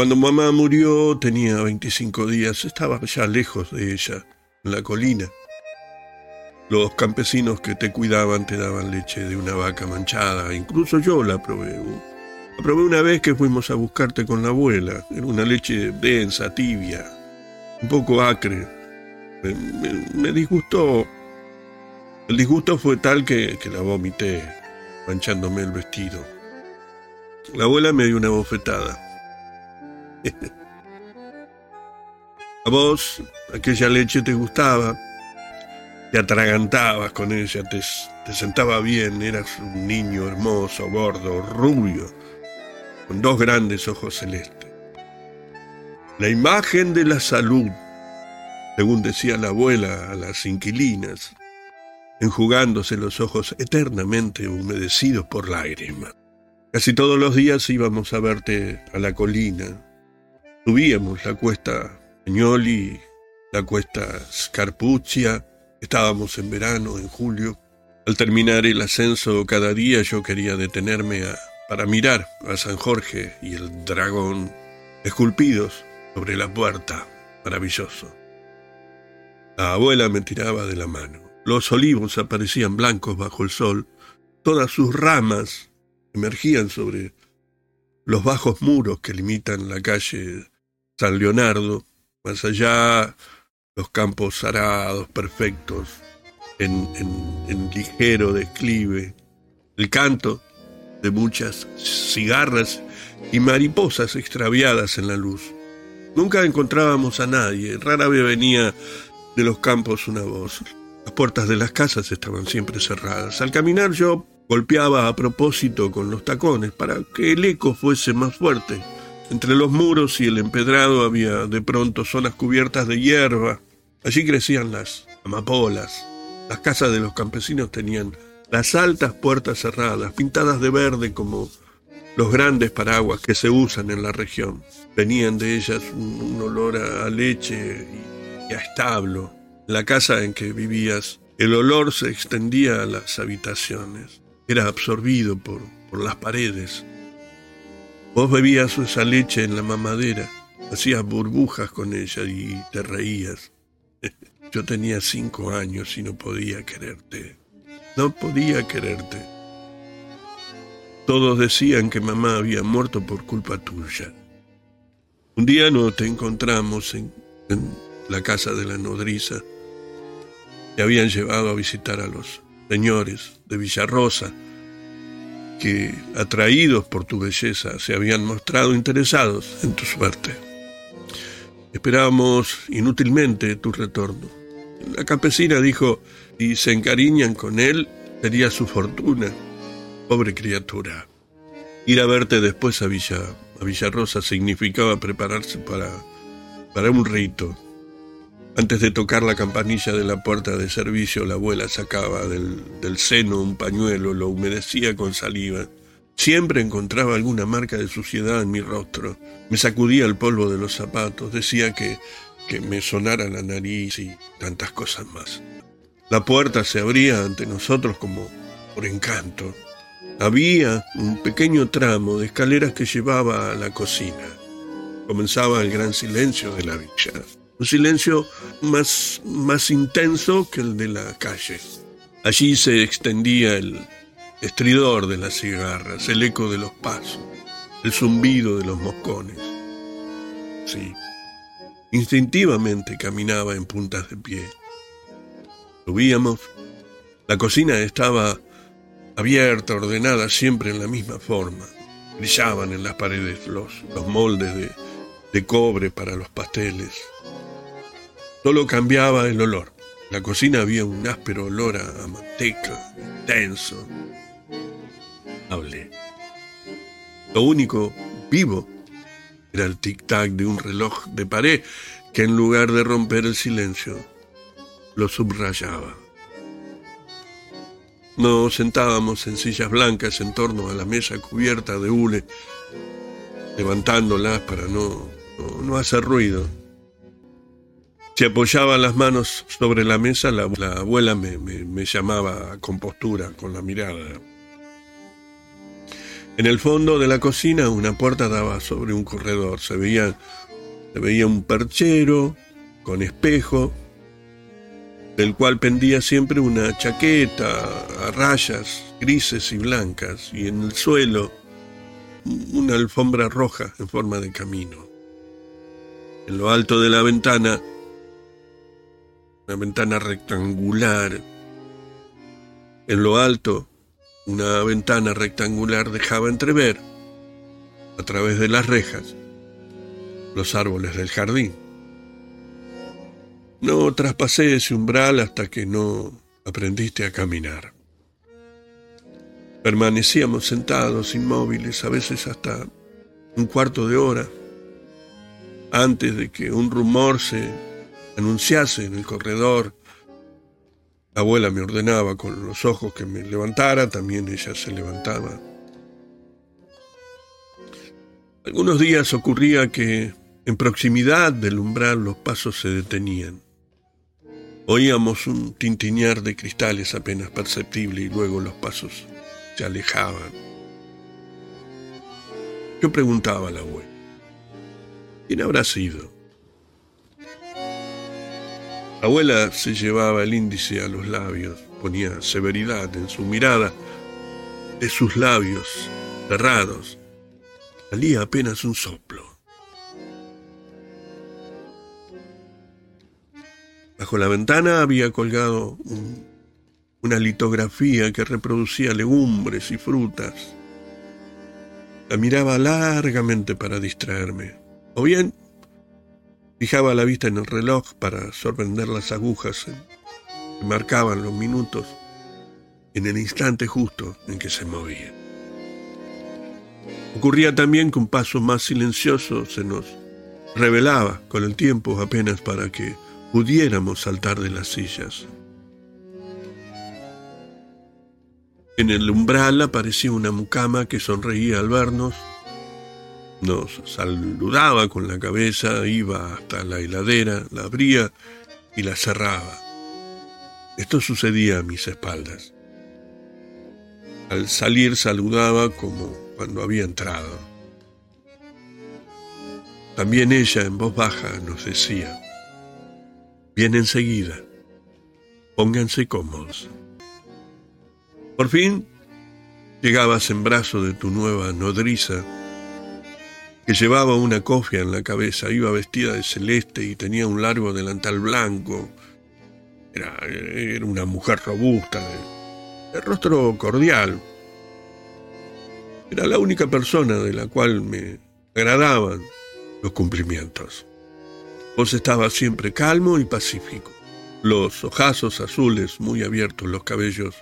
Cuando mamá murió tenía 25 días, estaba ya lejos de ella, en la colina. Los campesinos que te cuidaban te daban leche de una vaca manchada, incluso yo la probé. La probé una vez que fuimos a buscarte con la abuela, era una leche densa, tibia, un poco acre. Me, disgustó. El disgusto fue tal que, que la vomité, manchándome el vestido. La abuela me dio una bofetada. A vos aquella leche te gustaba, te atragantabas con ella, te, te sentaba bien, eras un niño hermoso, gordo, rubio, con dos grandes ojos celestes. La imagen de la salud, según decía la abuela a las inquilinas, enjugándose los ojos eternamente humedecidos por lágrimas. Casi todos los días íbamos a verte a la colina. Subíamos la cuesta Añoli, la cuesta Scarpuccia. Estábamos en verano, en julio. Al terminar el ascenso cada día yo quería detenerme para mirar a San Jorge y el dragón esculpidos sobre la puerta. Maravilloso. La abuela me tiraba de la mano. Los olivos aparecían blancos bajo el sol. Todas sus ramas emergían sobre los bajos muros que limitan la calle San Leonardo, más allá los campos arados, perfectos, en, en ligero declive, el canto de muchas cigarras y mariposas extraviadas en la luz. Nunca encontrábamos a nadie, rara vez venía de los campos una voz. Las puertas de las casas estaban siempre cerradas. Al caminar yo Golpeaba a propósito con los tacones para que el eco fuese más fuerte. Entre los muros y el empedrado había de pronto zonas cubiertas de hierba. Allí crecían las amapolas. Las casas de los campesinos tenían las altas puertas cerradas, pintadas de verde como los grandes paraguas que se usan en la región. Venían de ellas un, olor a leche y a establo. La casa en que vivías, el olor se extendía a las habitaciones era absorbido por, por las paredes. Vos bebías esa leche en la mamadera, hacías burbujas con ella y te reías. Yo tenía cinco años y no podía quererte. No podía quererte. Todos decían que mamá había muerto por culpa tuya. Un día no te encontramos en, en la casa de la nodriza. Te habían llevado a visitar a los señores de Villarrosa, que, atraídos por tu belleza, se habían mostrado interesados en tu suerte. Esperábamos inútilmente tu retorno. La campesina dijo, si se encariñan con él, sería su fortuna. Pobre criatura. Ir a verte después a Villa, a Villarrosa significaba prepararse para, para un rito antes de tocar la campanilla de la puerta de servicio, la abuela sacaba del, seno un pañuelo, lo humedecía con saliva. Siempre encontraba alguna marca de suciedad en mi rostro. Me sacudía el polvo de los zapatos, decía que, que me sonara la nariz y tantas cosas más. La puerta se abría ante nosotros como por encanto. Había un pequeño tramo de escaleras que llevaba a la cocina. Comenzaba el gran silencio de la villa un silencio más, más intenso que el de la calle. Allí se extendía el estridor de las cigarras, el eco de los pasos, el zumbido de los moscones. Sí, instintivamente caminaba en puntas de pie. Subíamos. La cocina estaba abierta, ordenada, siempre en la misma forma. Brillaban en las paredes los, los moldes de, de cobre para los pasteles, Solo cambiaba el olor. La cocina había un áspero olor a, manteca, intenso. Hablé. Lo único vivo era el tic-tac de un reloj de pared que en lugar de romper el silencio, lo subrayaba. Nos sentábamos en sillas blancas en torno a la mesa cubierta de hule, levantándolas para no, no hacer ruido. Si apoyaba las manos sobre la mesa, la, abuela me, llamaba a compostura con la mirada. En el fondo de la cocina una puerta daba sobre un corredor. Se veía, se veía un perchero con espejo, del cual pendía siempre una chaqueta a rayas grises y blancas, y en el suelo una alfombra roja en forma de camino. En lo alto de la ventana, una ventana rectangular, en lo alto una ventana rectangular dejaba entrever, a través de las rejas, los árboles del jardín. No traspasé ese umbral hasta que no aprendiste a caminar. Permanecíamos sentados, inmóviles, a veces hasta un cuarto de hora, antes de que un rumor se anunciase en el corredor la abuela me ordenaba con los ojos que me levantara, también ella se levantaba. Algunos días ocurría que en proximidad del umbral los pasos se detenían. Oíamos un tintinear de cristales apenas perceptible y luego los pasos se alejaban. Yo preguntaba a la abuela, ¿quién habrá sido? La abuela se llevaba el índice a los labios, ponía severidad en su mirada. De sus labios cerrados salía apenas un soplo. Bajo la ventana había colgado una litografía que reproducía legumbres y frutas. La miraba largamente para distraerme. O bien Fijaba la vista en el reloj para sorprender las agujas que marcaban los minutos en el instante justo en que se movía. Ocurría también que un paso más silencioso se nos revelaba con el tiempo apenas para que pudiéramos saltar de las sillas. En el umbral aparecía una mucama que sonreía al vernos nos saludaba con la cabeza, iba hasta la heladera, la abría y la cerraba. Esto sucedía a mis espaldas. Al salir saludaba como cuando había entrado. También ella en voz baja nos decía, bien enseguida, pónganse cómodos. Por fin llegabas en brazo de tu nueva nodriza llevaba una cofia en la cabeza, iba vestida de celeste y tenía un largo delantal blanco. Era, era una mujer robusta, de, rostro cordial. Era la única persona de la cual me agradaban los cumplimientos. Vos estabas siempre calmo y pacífico. Los ojazos azules muy abiertos, los cabellos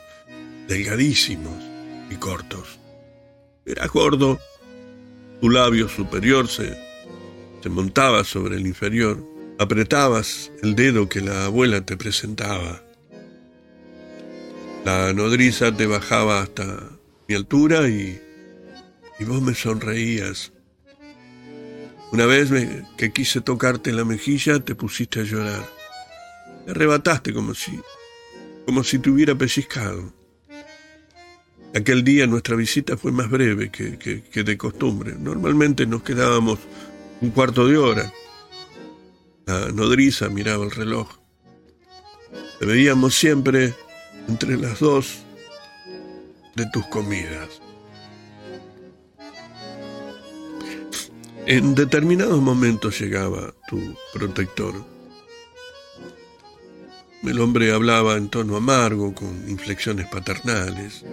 delgadísimos y cortos. Eras gordo tu labio superior se, se montaba sobre el inferior. Apretabas el dedo que la abuela te presentaba. La nodriza te bajaba hasta mi altura y, y vos me sonreías. Una vez que quise tocarte la mejilla, te pusiste a llorar. Me arrebataste como si, como si te hubiera pellizcado. Aquel día nuestra visita fue más breve que, de costumbre. Normalmente nos quedábamos un cuarto de hora. La nodriza miraba el reloj. Te veíamos siempre entre las dos de tus comidas. En determinados momentos llegaba tu protector. El hombre hablaba en tono amargo, con inflexiones paternales.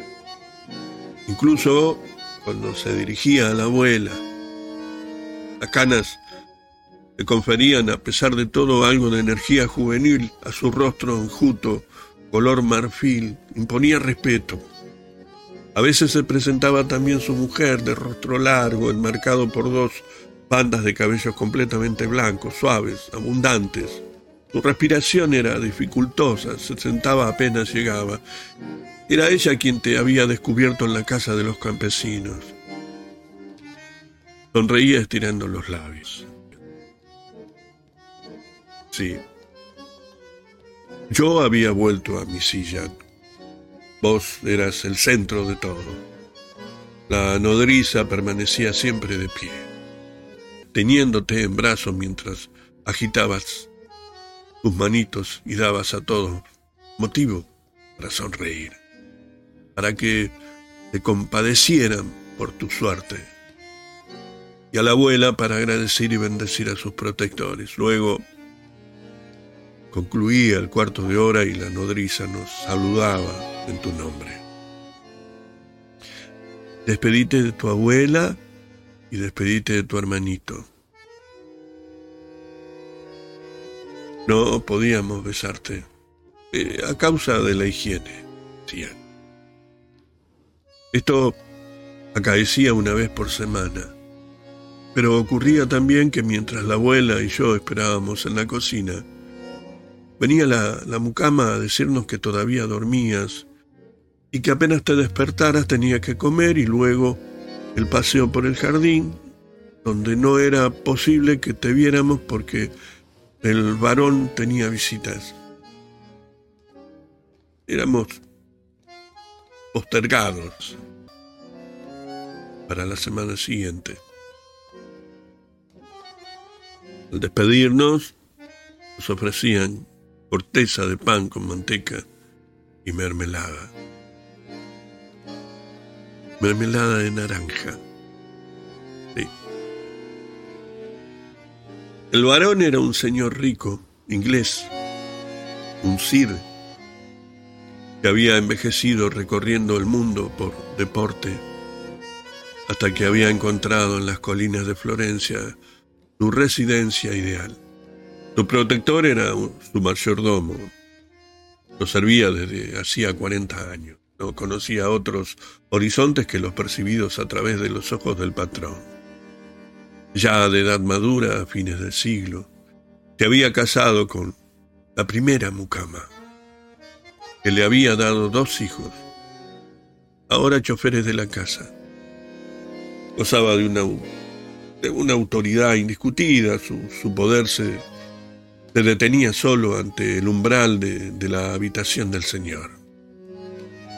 Incluso cuando se dirigía a la abuela, las canas le conferían, a pesar de todo, algo de energía juvenil a su rostro enjuto, color marfil, imponía respeto. A veces se presentaba también su mujer, de rostro largo, enmarcado por dos bandas de cabellos completamente blancos, suaves, abundantes. Su respiración era dificultosa, se sentaba apenas llegaba, era ella quien te había descubierto en la casa de los campesinos. Sonreía estirando los labios. Sí. Yo había vuelto a mi silla. Vos eras el centro de todo. La nodriza permanecía siempre de pie, teniéndote en brazos mientras agitabas tus manitos y dabas a todos motivo para sonreír, para que te compadecieran por tu suerte, y a la abuela para agradecer y bendecir a sus protectores. Luego concluía el cuarto de hora y la nodriza nos saludaba en tu nombre. Despedite de tu abuela y despedite de tu hermanito. No podíamos besarte eh, a causa de la higiene. Esto acaecía una vez por semana, pero ocurría también que mientras la abuela y yo esperábamos en la cocina, venía la, mucama a decirnos que todavía dormías y que apenas te despertaras tenía que comer y luego el paseo por el jardín, donde no era posible que te viéramos porque el varón tenía visitas. Éramos postergados para la semana siguiente. Al despedirnos, nos ofrecían corteza de pan con manteca y mermelada mermelada de naranja. El varón era un señor rico, inglés, un sir, que había envejecido recorriendo el mundo por deporte, hasta que había encontrado en las colinas de Florencia su residencia ideal. Su protector era su mayordomo. Lo servía desde hacía 40 años. No conocía otros horizontes que los percibidos a través de los ojos del patrón. Ya de edad madura, a fines del siglo, se había casado con la primera mucama, que le había dado dos hijos, ahora choferes de la casa. Gozaba de una, de una autoridad indiscutida, su, poder se, detenía solo ante el umbral de, de la habitación del Señor.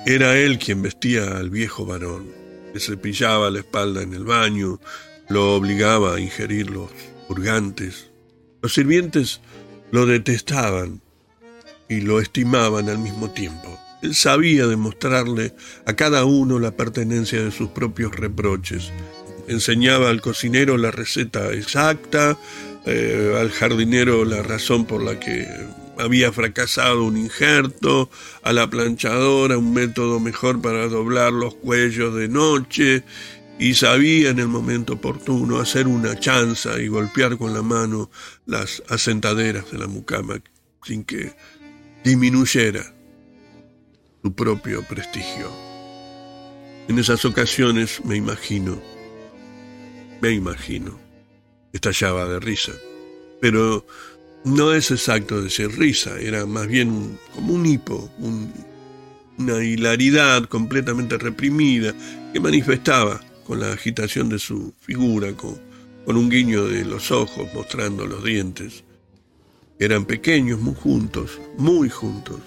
Era él quien vestía al viejo varón, le cepillaba la espalda en el baño, lo obligaba a ingerir los purgantes. Los sirvientes lo detestaban y lo estimaban al mismo tiempo. Sabía demostrarle a cada uno la pertenencia de sus propios reproches. Enseñaba al cocinero la receta exacta, eh, al jardinero la razón por la que había fracasado un injerto, a la planchadora un método mejor para doblar los cuellos de noche, y sabía en el momento oportuno hacer una chanza y golpear con la mano las asentaderas de la mucama sin que disminuyera su propio prestigio. En esas ocasiones me imagino, me imagino, estallaba de risa, pero no es exacto decir risa, era más bien como un hipo, una hilaridad completamente reprimida que manifestaba con la agitación de su figura, con, con un guiño de los ojos mostrando los dientes. Eran pequeños, muy juntos, muy juntos,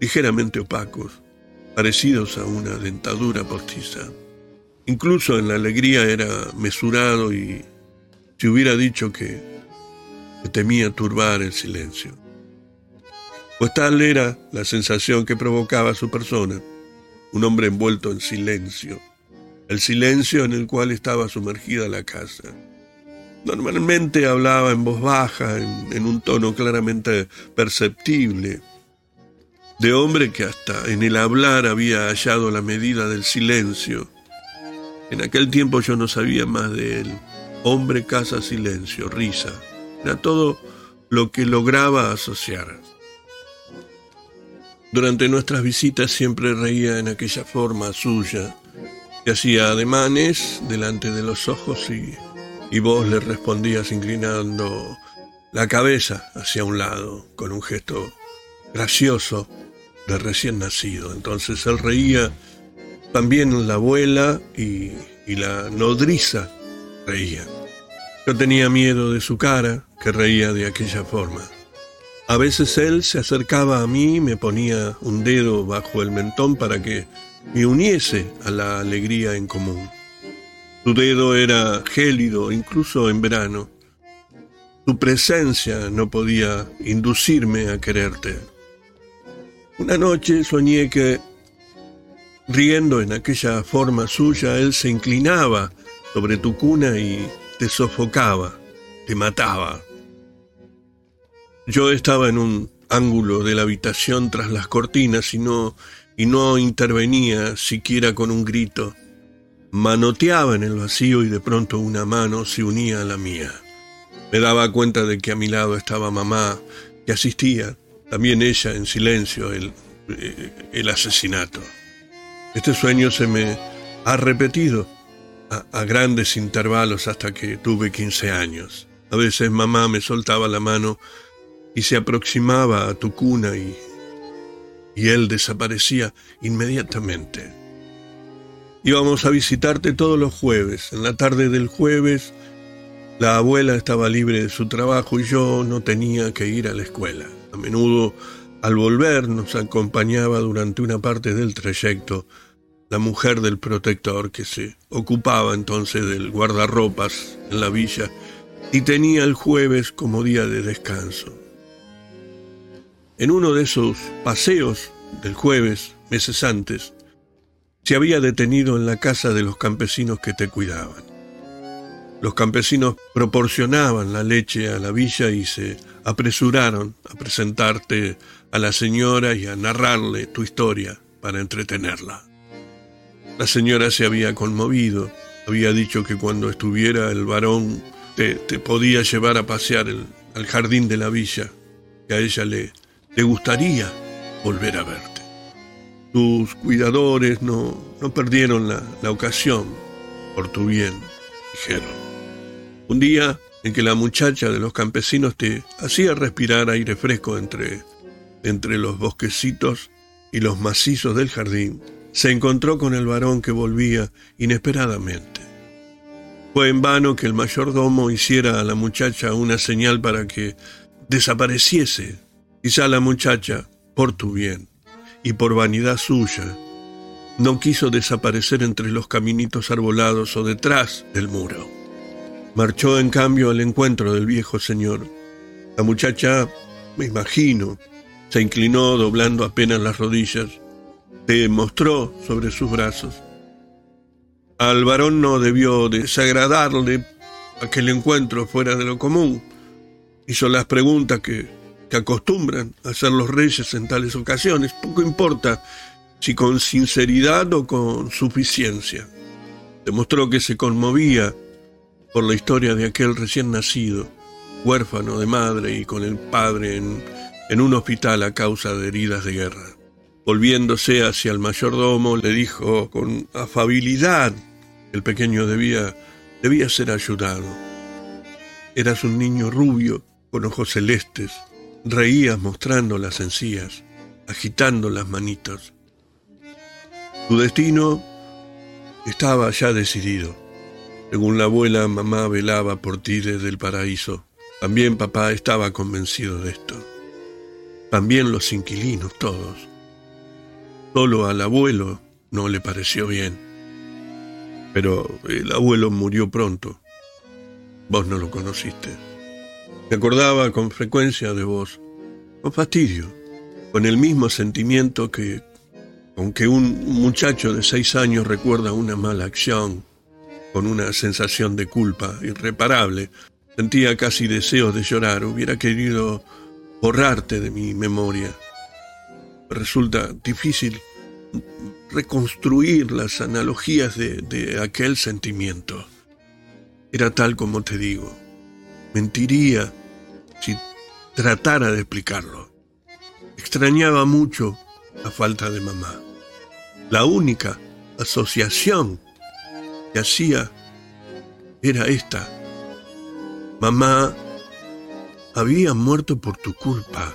ligeramente opacos, parecidos a una dentadura postiza. Incluso en la alegría era mesurado y si hubiera dicho que temía turbar el silencio. Pues tal era la sensación que provocaba su persona, un hombre envuelto en silencio, el silencio en el cual estaba sumergida la casa. Normalmente hablaba en voz baja, en un tono claramente perceptible, de hombre que hasta en el hablar había hallado la medida del silencio. En aquel tiempo yo no sabía más de él. Hombre, casa, silencio, risa. Era todo lo que lograba asociar. Durante nuestras visitas siempre reía en aquella forma suya, que hacía ademanes delante de los ojos y, y vos le respondías inclinando la cabeza hacia un lado, con un gesto gracioso de recién nacido. Entonces él reía, también la abuela y, y la nodriza reían. Yo tenía miedo de su cara, que reía de aquella forma. A veces él se acercaba a mí y me ponía un dedo bajo el mentón para que me uniese a la alegría en común. Tu dedo era gélido, incluso en verano. Tu presencia no podía inducirme a quererte. Una noche soñé que, riendo en aquella forma suya, él se inclinaba sobre tu cuna y te sofocaba, te mataba. Yo estaba en un ángulo de la habitación tras las cortinas y no, y no intervenía siquiera con un grito. Manoteaba en el vacío y de pronto una mano se unía a la mía. Me daba cuenta de que a mi lado estaba mamá, que asistía, también ella en silencio, el, eh, el asesinato. Este sueño se me ha repetido a, grandes intervalos hasta que tuve 15 años. A veces mamá me soltaba la mano y se aproximaba a tu cuna y, y él desaparecía inmediatamente. Íbamos a visitarte todos los jueves. En la tarde del jueves la abuela estaba libre de su trabajo y yo no tenía que ir a la escuela. A menudo al volver nos acompañaba durante una parte del trayecto la mujer del protector que se ocupaba entonces del guardarropas en la villa y tenía el jueves como día de descanso. En uno de esos paseos del jueves, meses antes, se había detenido en la casa de los campesinos que te cuidaban. Los campesinos proporcionaban la leche a la villa y se apresuraron a presentarte a la señora y a narrarle tu historia para entretenerla. La señora se había conmovido, había dicho que cuando estuviera el varón te, podía llevar a pasear al jardín de la villa, que a ella le, gustaría volver a verte. Tus cuidadores no, no perdieron la, la ocasión por tu bien, dijeron. Un día en que la muchacha de los campesinos te hacía respirar aire fresco entre, entre los bosquecitos y los macizos del jardín, se encontró con el varón que volvía inesperadamente. Fue en vano que el mayordomo hiciera a la muchacha una señal para que desapareciese Quizá la muchacha, por tu bien y por vanidad suya, no quiso desaparecer entre los caminitos arbolados o detrás del muro. Marchó en cambio al encuentro del viejo señor. La muchacha, me imagino, se inclinó doblando apenas las rodillas, te mostró sobre sus brazos. Al varón no debió desagradarle aquel encuentro fuera de lo común. Hizo las preguntas que que acostumbran a ser los reyes en tales ocasiones, poco importa si con sinceridad o con suficiencia. Demostró que se conmovía por la historia de aquel recién nacido, huérfano de madre y con el padre en, un hospital a causa de heridas de guerra. Volviéndose hacia el mayordomo, le dijo con afabilidad que el pequeño debía, debía ser ayudado. Eras un niño rubio, con ojos celestes, Reías mostrando las encías, agitando las manitos. Tu destino estaba ya decidido. Según la abuela, mamá velaba por ti desde el paraíso. También papá estaba convencido de esto. También los inquilinos, todos. Solo al abuelo no le pareció bien. Pero el abuelo murió pronto. Vos no lo conociste. Me acordaba con frecuencia de vos, con fastidio, con el mismo sentimiento que, aunque un muchacho de seis años recuerda una mala acción, con una sensación de culpa irreparable, sentía casi deseos de llorar, hubiera querido borrarte de mi memoria. Resulta difícil reconstruir las analogías de, de aquel sentimiento. Era tal como te digo. Mentiría si tratara de explicarlo. Extrañaba mucho la falta de mamá. La única asociación que hacía era esta. Mamá había muerto por tu culpa.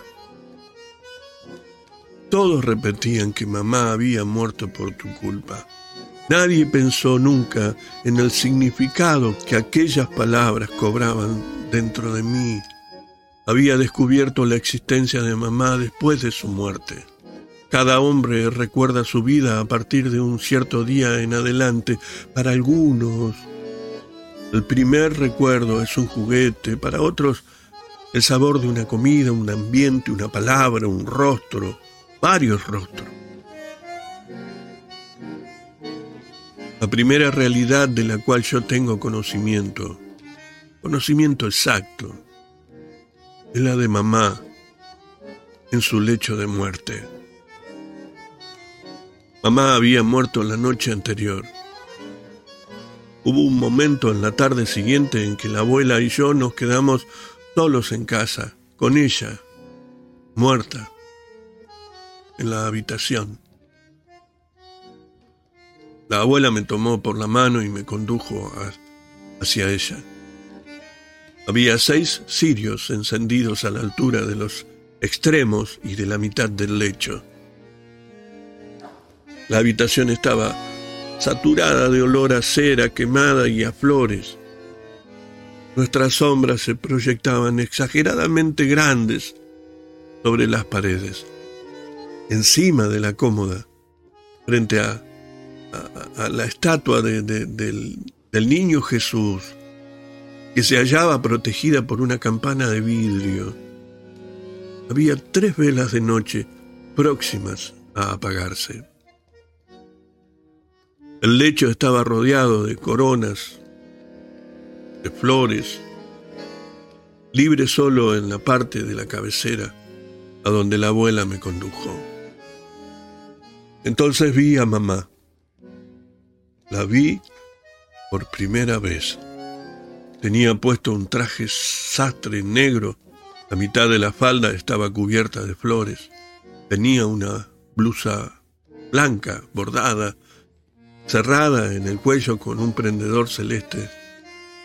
Todos repetían que mamá había muerto por tu culpa. Nadie pensó nunca en el significado que aquellas palabras cobraban dentro de mí había descubierto la existencia de mamá después de su muerte. Cada hombre recuerda su vida a partir de un cierto día en adelante. Para algunos El primer recuerdo es un juguete, para otros el sabor de una comida, un ambiente, una palabra, un rostro, varios rostros. La primera realidad de la cual yo tengo conocimiento, conocimiento exacto, es la de mamá en su lecho de muerte. Mamá había muerto la noche anterior. Hubo un momento en la tarde siguiente en que la abuela y yo nos quedamos solos en casa, con ella, muerta, en la habitación. La abuela me tomó por la mano y me condujo hacia ella. Había seis cirios encendidos a la altura de los extremos y de la mitad del lecho. La habitación estaba saturada de olor a cera quemada y a flores. Nuestras sombras se proyectaban exageradamente grandes sobre las paredes. Encima de la cómoda, frente a, la estatua del, del niño Jesús, que se hallaba protegida por una campana de vidrio, había tres velas de noche próximas a apagarse. El lecho estaba rodeado de coronas, de flores, libre solo en la parte de la cabecera a donde la abuela me condujo. Entonces vi a mamá. La vi por primera vez. Tenía puesto un traje sastre negro. La mitad de la falda estaba cubierta de flores. Tenía una blusa blanca, bordada, cerrada en el cuello con un prendedor celeste.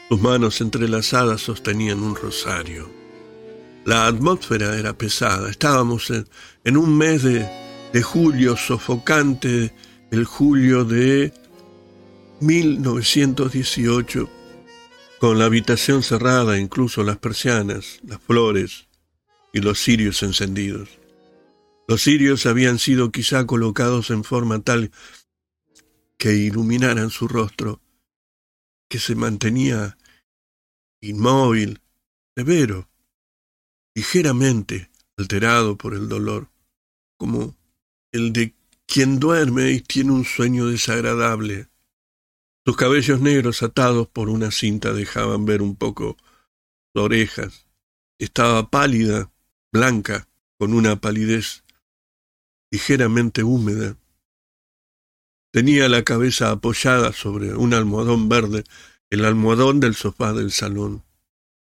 Sus manos entrelazadas sostenían un rosario. La atmósfera era pesada. Estábamos en, un mes de, de julio sofocante, el julio de 1918, con la habitación cerrada, incluso las persianas, las flores y los cirios encendidos. Los cirios habían sido quizá colocados en forma tal que iluminaran su rostro, que se mantenía inmóvil, severo, ligeramente alterado por el dolor, como el de quien duerme y tiene un sueño desagradable. Sus cabellos negros atados por una cinta dejaban ver un poco sus orejas. Estaba pálida, blanca, con una palidez ligeramente húmeda. Tenía la cabeza apoyada sobre un almohadón verde, el almohadón del sofá del salón.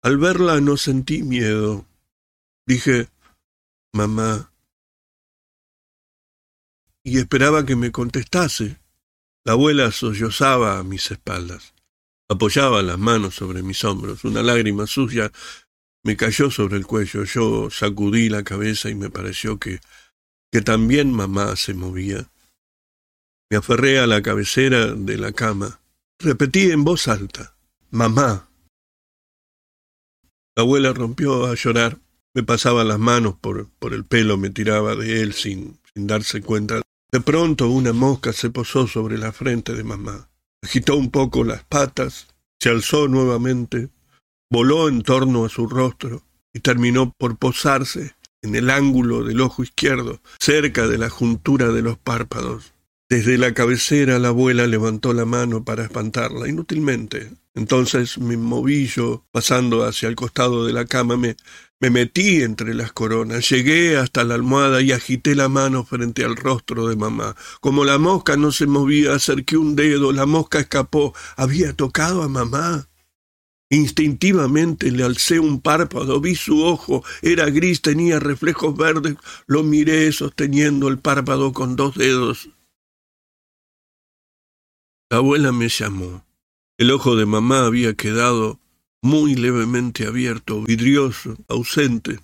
Al verla no sentí miedo. Dije, mamá, y esperaba que me contestase. La abuela sollozaba a mis espaldas. Apoyaba las manos sobre mis hombros. Una lágrima sucia me cayó sobre el cuello. Yo sacudí la cabeza y me pareció que, que también mamá se movía. Me aferré a la cabecera de la cama. Repetí en voz alta, Mamá. La abuela rompió a llorar. Me pasaba las manos por, por el pelo, me tiraba de él sin, sin darse cuenta. De pronto una mosca se posó sobre la frente de mamá. Agitó un poco las patas, se alzó nuevamente, voló en torno a su rostro y terminó por posarse en el ángulo del ojo izquierdo, cerca de la juntura de los párpados. Desde la cabecera la abuela levantó la mano para espantarla, inútilmente. Entonces me moví yo, pasando hacia el costado de la cama, me, me metí entre las coronas, llegué hasta la almohada y agité la mano frente al rostro de mamá. Como la mosca no se movía, acerqué un dedo, la mosca escapó. Había tocado a mamá. Instintivamente le alcé un párpado, vi su ojo, era gris, tenía reflejos verdes, lo miré sosteniendo el párpado con dos dedos. La abuela me llamó. El ojo de mamá había quedado muy levemente abierto, vidrioso, ausente.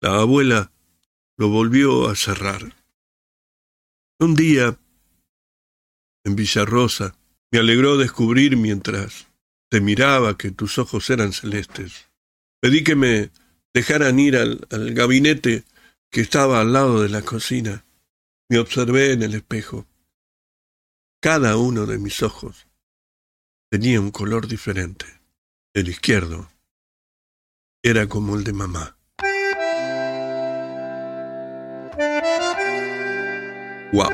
La abuela lo volvió a cerrar. Un día, en Villarrosa, me alegró descubrir mientras te miraba que tus ojos eran celestes. Pedí que me dejaran ir al, al gabinete que estaba al lado de la cocina. Me observé en el espejo cada uno de mis ojos tenía un color diferente. El izquierdo era como el de mamá. ¡Wow!